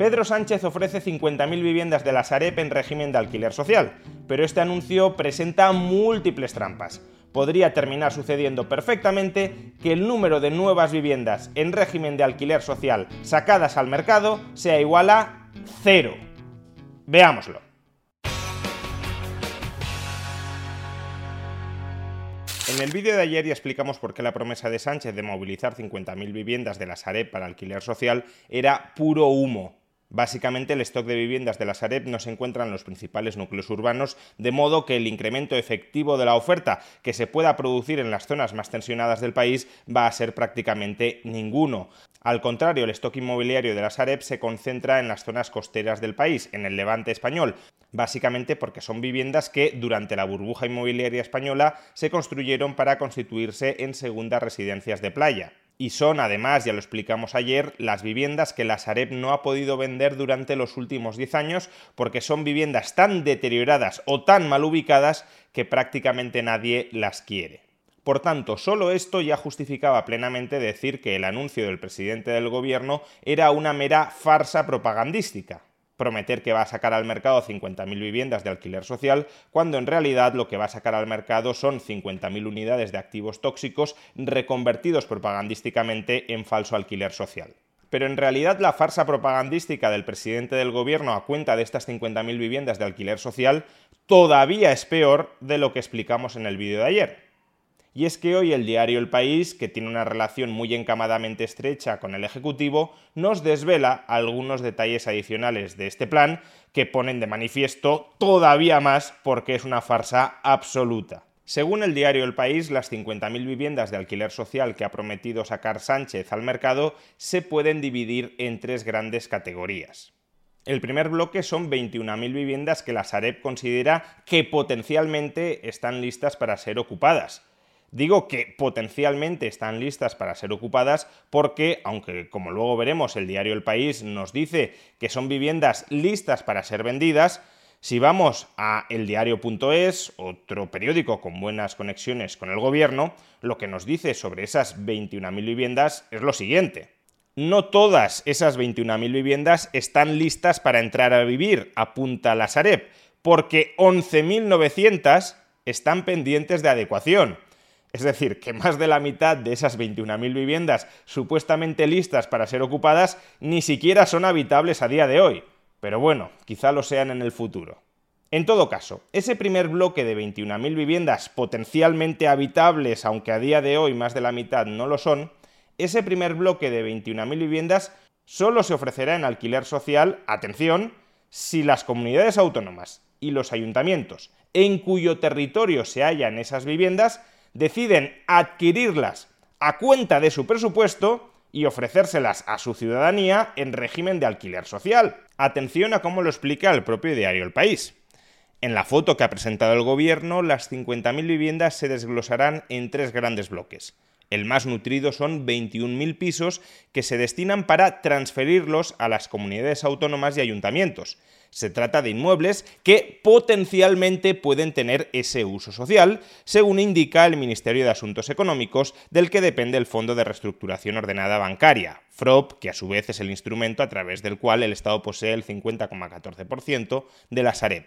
Pedro Sánchez ofrece 50.000 viviendas de la Sareb en régimen de alquiler social, pero este anuncio presenta múltiples trampas. Podría terminar sucediendo perfectamente que el número de nuevas viviendas en régimen de alquiler social sacadas al mercado sea igual a cero. Veámoslo. En el vídeo de ayer ya explicamos por qué la promesa de Sánchez de movilizar 50.000 viviendas de la Sareb para alquiler social era puro humo, Básicamente, el stock de viviendas de la Sareb no se encuentra en los principales núcleos urbanos, de modo que el incremento efectivo de la oferta que se pueda producir en las zonas más tensionadas del país va a ser prácticamente ninguno. Al contrario, el stock inmobiliario de la Sareb se concentra en las zonas costeras del país, en el levante español, básicamente porque son viviendas que durante la burbuja inmobiliaria española se construyeron para constituirse en segundas residencias de playa y son además, ya lo explicamos ayer, las viviendas que la Sareb no ha podido vender durante los últimos 10 años porque son viviendas tan deterioradas o tan mal ubicadas que prácticamente nadie las quiere. Por tanto, solo esto ya justificaba plenamente decir que el anuncio del presidente del gobierno era una mera farsa propagandística prometer que va a sacar al mercado 50.000 viviendas de alquiler social, cuando en realidad lo que va a sacar al mercado son 50.000 unidades de activos tóxicos reconvertidos propagandísticamente en falso alquiler social. Pero en realidad la farsa propagandística del presidente del gobierno a cuenta de estas 50.000 viviendas de alquiler social todavía es peor de lo que explicamos en el vídeo de ayer. Y es que hoy el diario El País, que tiene una relación muy encamadamente estrecha con el Ejecutivo, nos desvela algunos detalles adicionales de este plan que ponen de manifiesto todavía más porque es una farsa absoluta. Según el diario El País, las 50.000 viviendas de alquiler social que ha prometido sacar Sánchez al mercado se pueden dividir en tres grandes categorías. El primer bloque son 21.000 viviendas que la Sareb considera que potencialmente están listas para ser ocupadas. Digo que potencialmente están listas para ser ocupadas porque, aunque como luego veremos el diario El País nos dice que son viviendas listas para ser vendidas, si vamos a eldiario.es, otro periódico con buenas conexiones con el gobierno, lo que nos dice sobre esas 21.000 viviendas es lo siguiente. No todas esas 21.000 viviendas están listas para entrar a vivir, apunta la Sareb, porque 11.900 están pendientes de adecuación. Es decir, que más de la mitad de esas 21.000 viviendas supuestamente listas para ser ocupadas ni siquiera son habitables a día de hoy. Pero bueno, quizá lo sean en el futuro. En todo caso, ese primer bloque de 21.000 viviendas potencialmente habitables, aunque a día de hoy más de la mitad no lo son, ese primer bloque de 21.000 viviendas solo se ofrecerá en alquiler social, atención, si las comunidades autónomas y los ayuntamientos en cuyo territorio se hallan esas viviendas deciden adquirirlas a cuenta de su presupuesto y ofrecérselas a su ciudadanía en régimen de alquiler social. Atención a cómo lo explica el propio diario El País. En la foto que ha presentado el gobierno, las 50.000 viviendas se desglosarán en tres grandes bloques. El más nutrido son 21.000 pisos que se destinan para transferirlos a las comunidades autónomas y ayuntamientos. Se trata de inmuebles que potencialmente pueden tener ese uso social, según indica el Ministerio de Asuntos Económicos, del que depende el Fondo de Reestructuración Ordenada Bancaria, FROP, que a su vez es el instrumento a través del cual el Estado posee el 50,14% de la Sareb.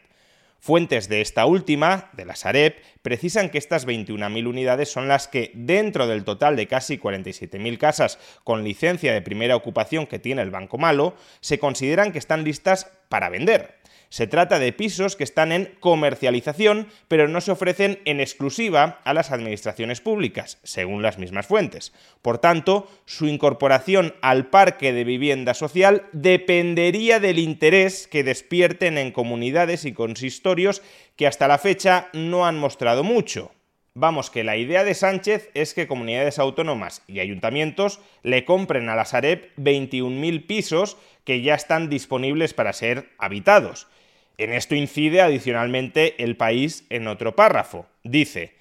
Fuentes de esta última, de la Sareb, precisan que estas 21.000 unidades son las que, dentro del total de casi 47.000 casas con licencia de primera ocupación que tiene el Banco Malo, se consideran que están listas para vender. Se trata de pisos que están en comercialización, pero no se ofrecen en exclusiva a las administraciones públicas, según las mismas fuentes. Por tanto, su incorporación al parque de vivienda social dependería del interés que despierten en comunidades y consistorios que hasta la fecha no han mostrado mucho. Vamos, que la idea de Sánchez es que comunidades autónomas y ayuntamientos le compren a la Sareb 21.000 pisos que ya están disponibles para ser habitados. En esto incide adicionalmente el país en otro párrafo. Dice,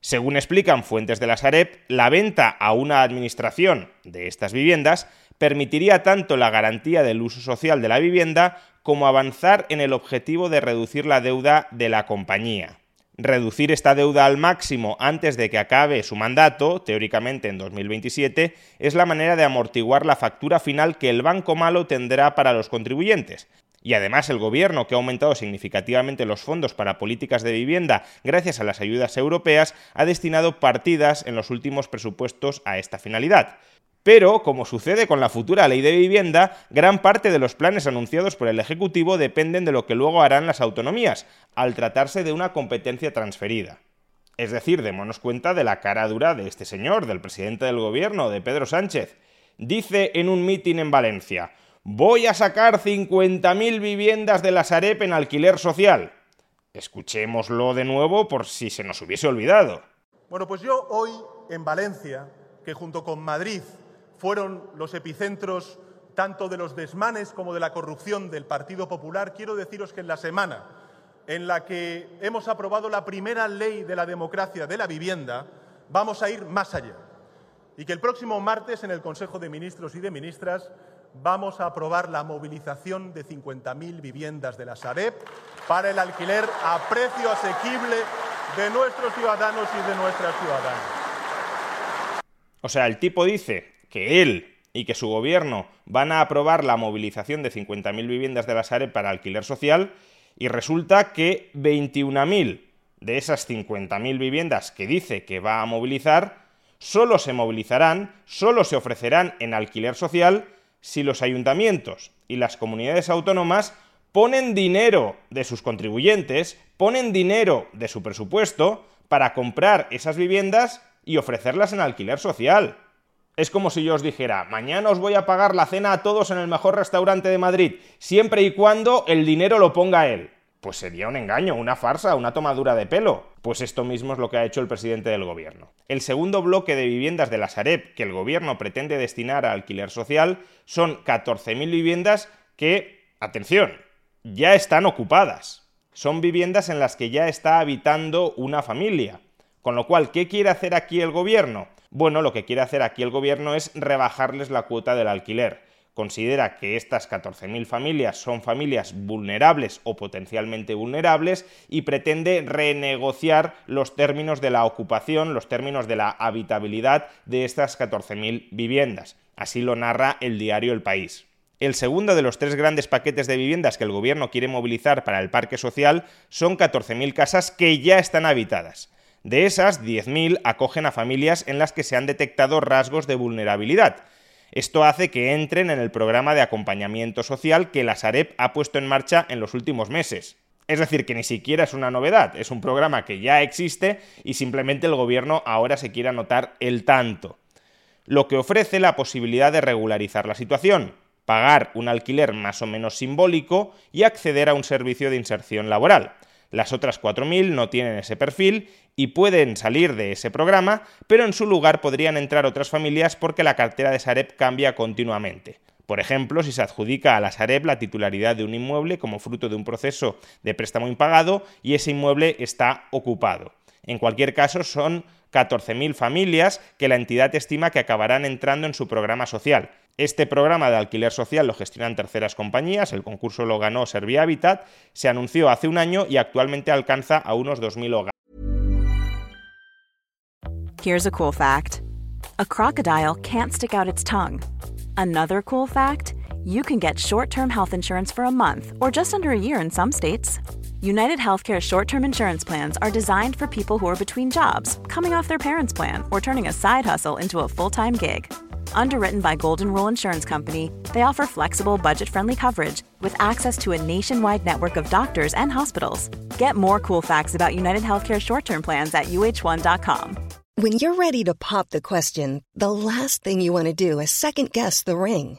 según explican fuentes de la Sareb, la venta a una administración de estas viviendas permitiría tanto la garantía del uso social de la vivienda como avanzar en el objetivo de reducir la deuda de la compañía. Reducir esta deuda al máximo antes de que acabe su mandato, teóricamente en 2027, es la manera de amortiguar la factura final que el Banco Malo tendrá para los contribuyentes. Y además el gobierno, que ha aumentado significativamente los fondos para políticas de vivienda gracias a las ayudas europeas, ha destinado partidas en los últimos presupuestos a esta finalidad. Pero, como sucede con la futura ley de vivienda, gran parte de los planes anunciados por el Ejecutivo dependen de lo que luego harán las autonomías, al tratarse de una competencia transferida. Es decir, démonos cuenta de la cara dura de este señor, del presidente del gobierno, de Pedro Sánchez. Dice en un mitin en Valencia, voy a sacar 50.000 viviendas de la Sarep en alquiler social. Escuchémoslo de nuevo por si se nos hubiese olvidado. Bueno, pues yo hoy en Valencia, que junto con Madrid fueron los epicentros tanto de los desmanes como de la corrupción del Partido Popular, quiero deciros que en la semana en la que hemos aprobado la primera ley de la democracia de la vivienda, vamos a ir más allá. Y que el próximo martes en el Consejo de Ministros y de Ministras vamos a aprobar la movilización de 50.000 viviendas de la Sareb para el alquiler a precio asequible de nuestros ciudadanos y de nuestras ciudadanas. O sea, el tipo dice que él y que su gobierno van a aprobar la movilización de 50.000 viviendas de la SARE para alquiler social y resulta que 21.000 de esas 50.000 viviendas que dice que va a movilizar solo se movilizarán, solo se ofrecerán en alquiler social si los ayuntamientos y las comunidades autónomas ponen dinero de sus contribuyentes, ponen dinero de su presupuesto para comprar esas viviendas y ofrecerlas en alquiler social. Es como si yo os dijera, mañana os voy a pagar la cena a todos en el mejor restaurante de Madrid, siempre y cuando el dinero lo ponga él. Pues sería un engaño, una farsa, una tomadura de pelo. Pues esto mismo es lo que ha hecho el presidente del gobierno. El segundo bloque de viviendas de la Sareb que el gobierno pretende destinar a alquiler social son 14.000 viviendas que, atención, ya están ocupadas. Son viviendas en las que ya está habitando una familia. Con lo cual, ¿qué quiere hacer aquí el gobierno? Bueno, lo que quiere hacer aquí el gobierno es rebajarles la cuota del alquiler. Considera que estas 14.000 familias son familias vulnerables o potencialmente vulnerables y pretende renegociar los términos de la ocupación, los términos de la habitabilidad de estas 14.000 viviendas. Así lo narra el diario El País. El segundo de los tres grandes paquetes de viviendas que el gobierno quiere movilizar para el parque social son 14.000 casas que ya están habitadas. De esas, 10.000 acogen a familias en las que se han detectado rasgos de vulnerabilidad. Esto hace que entren en el programa de acompañamiento social que la Sareb ha puesto en marcha en los últimos meses. Es decir, que ni siquiera es una novedad, es un programa que ya existe y simplemente el gobierno ahora se quiere anotar el tanto. Lo que ofrece la posibilidad de regularizar la situación, pagar un alquiler más o menos simbólico y acceder a un servicio de inserción laboral. Las otras 4.000 no tienen ese perfil y pueden salir de ese programa, pero en su lugar podrían entrar otras familias porque la cartera de Sareb cambia continuamente. Por ejemplo, si se adjudica a la Sareb la titularidad de un inmueble como fruto de un proceso de préstamo impagado y ese inmueble está ocupado. En cualquier caso, son 14.000 familias que la entidad estima que acabarán entrando en su programa social. Este programa de alquiler social lo gestionan terceras compañías, el concurso lo ganó Servia Habitat, se anunció hace un año y actualmente alcanza a unos 2.000 hogares. Here's a cool fact. A crocodile can't stick out its tongue. Another cool fact, you can get short-term health insurance for a month or just under a year in some states. United Healthcare short term insurance plans are designed for people who are between jobs, coming off their parents' plan, or turning a side hustle into a full time gig. Underwritten by Golden Rule Insurance Company, they offer flexible, budget friendly coverage with access to a nationwide network of doctors and hospitals. Get more cool facts about United Healthcare short term plans at uh1.com. When you're ready to pop the question, the last thing you want to do is second guess the ring.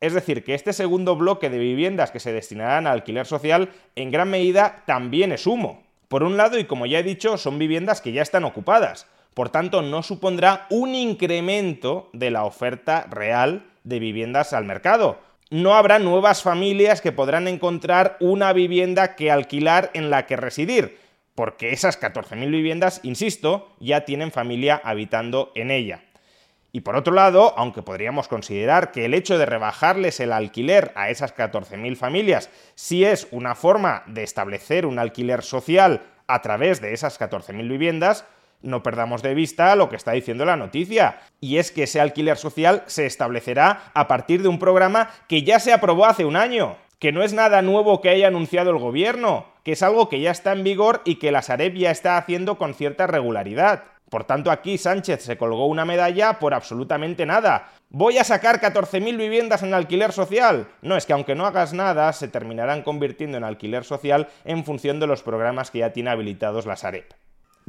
Es decir, que este segundo bloque de viviendas que se destinarán al alquiler social en gran medida también es humo. Por un lado, y como ya he dicho, son viviendas que ya están ocupadas. Por tanto, no supondrá un incremento de la oferta real de viviendas al mercado. No habrá nuevas familias que podrán encontrar una vivienda que alquilar en la que residir, porque esas 14.000 viviendas, insisto, ya tienen familia habitando en ella. Y por otro lado, aunque podríamos considerar que el hecho de rebajarles el alquiler a esas 14.000 familias sí es una forma de establecer un alquiler social a través de esas 14.000 viviendas, no perdamos de vista lo que está diciendo la noticia, y es que ese alquiler social se establecerá a partir de un programa que ya se aprobó hace un año, que no es nada nuevo que haya anunciado el gobierno, que es algo que ya está en vigor y que la Sareb ya está haciendo con cierta regularidad. Por tanto, aquí Sánchez se colgó una medalla por absolutamente nada. ¿Voy a sacar 14.000 viviendas en alquiler social? No, es que aunque no hagas nada, se terminarán convirtiendo en alquiler social en función de los programas que ya tiene habilitados la Sareb.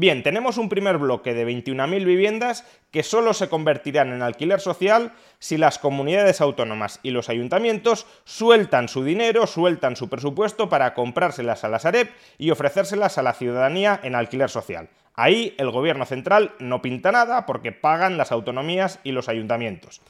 Bien, tenemos un primer bloque de 21.000 viviendas que solo se convertirán en alquiler social si las comunidades autónomas y los ayuntamientos sueltan su dinero, sueltan su presupuesto para comprárselas a la Sareb y ofrecérselas a la ciudadanía en alquiler social. Ahí el gobierno central no pinta nada porque pagan las autonomías y los ayuntamientos.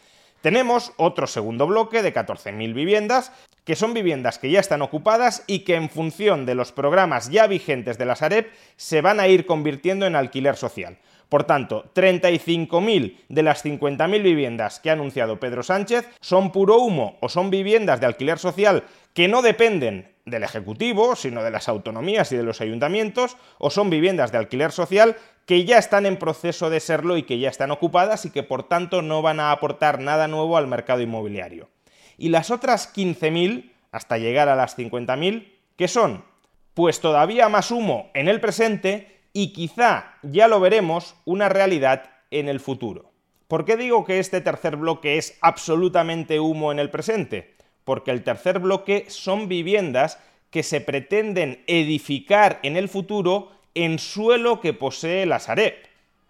Tenemos otro segundo bloque de 14.000 viviendas, que son viviendas que ya están ocupadas y que en función de los programas ya vigentes de la Sareb se van a ir convirtiendo en alquiler social. Por tanto, 35.000 de las 50.000 viviendas que ha anunciado Pedro Sánchez son puro humo o son viviendas de alquiler social que no dependen del Ejecutivo, sino de las autonomías y de los ayuntamientos, o son viviendas de alquiler social que ya están en proceso de serlo y que ya están ocupadas y que por tanto no van a aportar nada nuevo al mercado inmobiliario. Y las otras 15.000, hasta llegar a las 50.000, ¿qué son? Pues todavía más humo en el presente y quizá, ya lo veremos, una realidad en el futuro. ¿Por qué digo que este tercer bloque es absolutamente humo en el presente? Porque el tercer bloque son viviendas que se pretenden edificar en el futuro en suelo que posee la Sareb.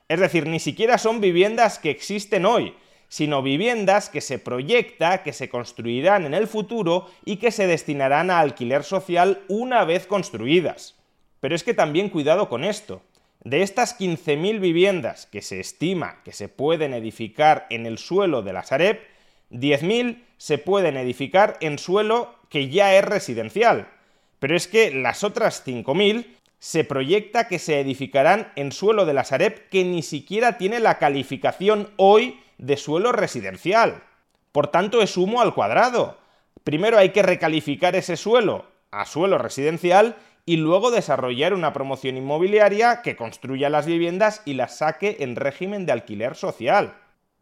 Es decir, ni siquiera son viviendas que existen hoy, sino viviendas que se proyecta que se construirán en el futuro y que se destinarán a alquiler social una vez construidas. Pero es que también cuidado con esto. De estas 15.000 viviendas que se estima que se pueden edificar en el suelo de la Sareb, 10.000 se pueden edificar en suelo que ya es residencial. Pero es que las otras 5.000 se proyecta que se edificarán en suelo de la Sareb que ni siquiera tiene la calificación hoy de suelo residencial. Por tanto, es humo al cuadrado. Primero hay que recalificar ese suelo a suelo residencial y luego desarrollar una promoción inmobiliaria que construya las viviendas y las saque en régimen de alquiler social.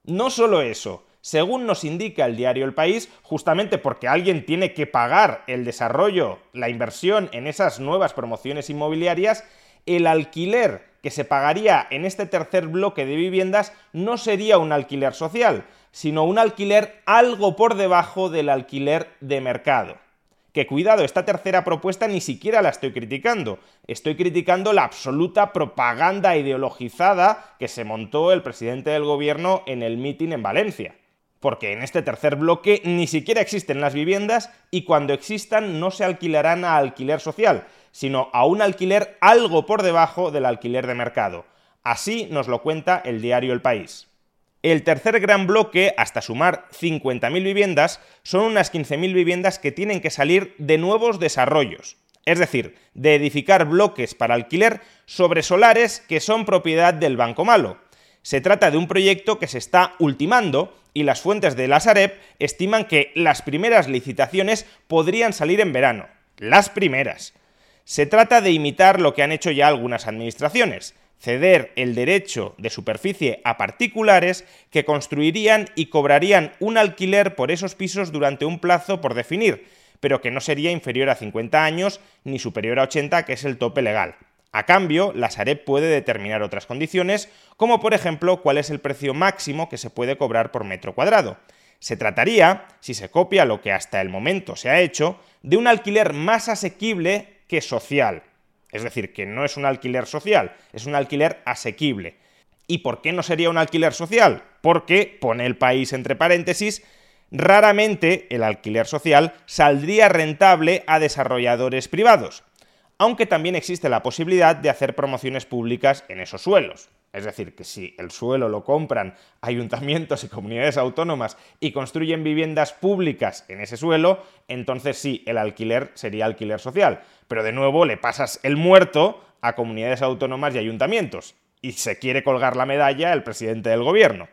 No solo eso, según nos indica el diario El País, justamente porque alguien tiene que pagar el desarrollo, la inversión en esas nuevas promociones inmobiliarias, el alquiler que se pagaría en este tercer bloque de viviendas no sería un alquiler social, sino un alquiler algo por debajo del alquiler de mercado. Que cuidado, esta tercera propuesta ni siquiera la estoy criticando, estoy criticando la absoluta propaganda ideologizada que se montó el presidente del gobierno en el mitin en Valencia porque en este tercer bloque ni siquiera existen las viviendas y cuando existan no se alquilarán a alquiler social, sino a un alquiler algo por debajo del alquiler de mercado. Así nos lo cuenta el diario El País. El tercer gran bloque, hasta sumar 50.000 viviendas, son unas 15.000 viviendas que tienen que salir de nuevos desarrollos. es decir, de edificar bloques para alquiler sobre solares que son propiedad del Banco Malo. Se trata de un proyecto que se está ultimando y las fuentes de la estiman que las primeras licitaciones podrían salir en verano. Las primeras. Se trata de imitar lo que han hecho ya algunas administraciones, ceder el derecho de superficie a particulares que construirían y cobrarían un alquiler por esos pisos durante un plazo por definir, pero que no sería inferior a 50 años ni superior a 80, que es el tope legal. A cambio, la Sareb puede determinar otras condiciones, como por ejemplo cuál es el precio máximo que se puede cobrar por metro cuadrado. Se trataría, si se copia lo que hasta el momento se ha hecho, de un alquiler más asequible que social. Es decir, que no es un alquiler social, es un alquiler asequible. ¿Y por qué no sería un alquiler social? Porque, pone el país entre paréntesis, raramente el alquiler social saldría rentable a desarrolladores privados aunque también existe la posibilidad de hacer promociones públicas en esos suelos. Es decir, que si el suelo lo compran ayuntamientos y comunidades autónomas y construyen viviendas públicas en ese suelo, entonces sí, el alquiler sería alquiler social. Pero de nuevo le pasas el muerto a comunidades autónomas y ayuntamientos. Y se quiere colgar la medalla el presidente del gobierno.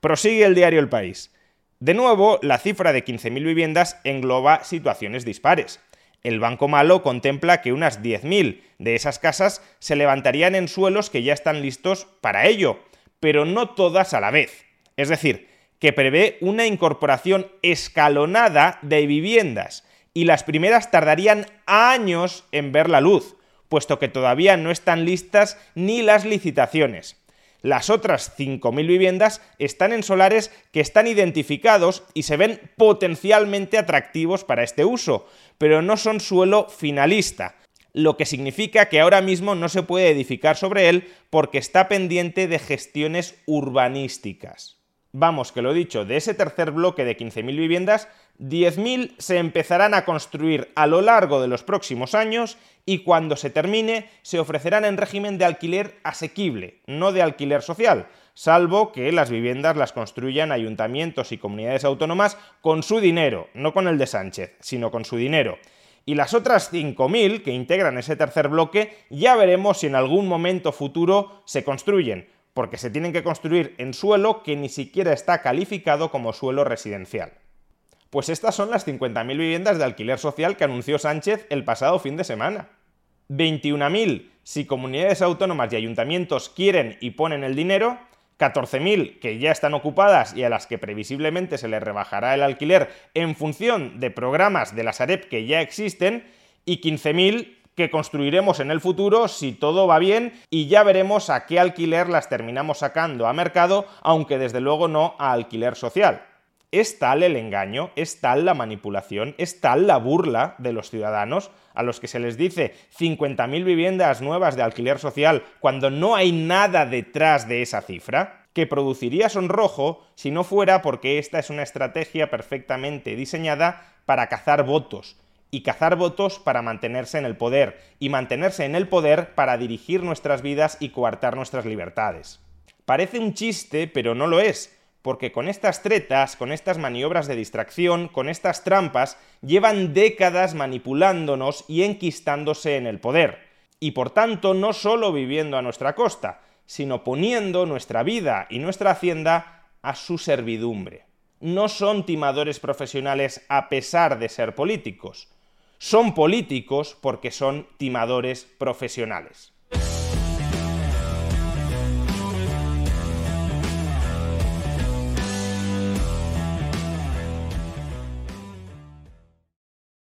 Prosigue el diario El País. De nuevo, la cifra de 15.000 viviendas engloba situaciones dispares. El Banco Malo contempla que unas 10.000 de esas casas se levantarían en suelos que ya están listos para ello, pero no todas a la vez. Es decir, que prevé una incorporación escalonada de viviendas y las primeras tardarían años en ver la luz, puesto que todavía no están listas ni las licitaciones. Las otras 5.000 viviendas están en solares que están identificados y se ven potencialmente atractivos para este uso, pero no son suelo finalista, lo que significa que ahora mismo no se puede edificar sobre él porque está pendiente de gestiones urbanísticas. Vamos, que lo dicho, de ese tercer bloque de 15.000 viviendas, 10.000 se empezarán a construir a lo largo de los próximos años y cuando se termine se ofrecerán en régimen de alquiler asequible, no de alquiler social, salvo que las viviendas las construyan ayuntamientos y comunidades autónomas con su dinero, no con el de Sánchez, sino con su dinero. Y las otras 5.000 que integran ese tercer bloque ya veremos si en algún momento futuro se construyen porque se tienen que construir en suelo que ni siquiera está calificado como suelo residencial. Pues estas son las 50.000 viviendas de alquiler social que anunció Sánchez el pasado fin de semana. 21.000 si comunidades autónomas y ayuntamientos quieren y ponen el dinero, 14.000 que ya están ocupadas y a las que previsiblemente se les rebajará el alquiler en función de programas de la Sareb que ya existen, y 15.000 que construiremos en el futuro si todo va bien y ya veremos a qué alquiler las terminamos sacando a mercado, aunque desde luego no a alquiler social. Es tal el engaño, es tal la manipulación, es tal la burla de los ciudadanos a los que se les dice 50.000 viviendas nuevas de alquiler social cuando no hay nada detrás de esa cifra, que produciría sonrojo si no fuera porque esta es una estrategia perfectamente diseñada para cazar votos, y cazar votos para mantenerse en el poder, y mantenerse en el poder para dirigir nuestras vidas y coartar nuestras libertades. Parece un chiste, pero no lo es, porque con estas tretas, con estas maniobras de distracción, con estas trampas, llevan décadas manipulándonos y enquistándose en el poder, y por tanto no solo viviendo a nuestra costa, sino poniendo nuestra vida y nuestra hacienda a su servidumbre. No son timadores profesionales a pesar de ser políticos, son políticos porque son timadores profesionales.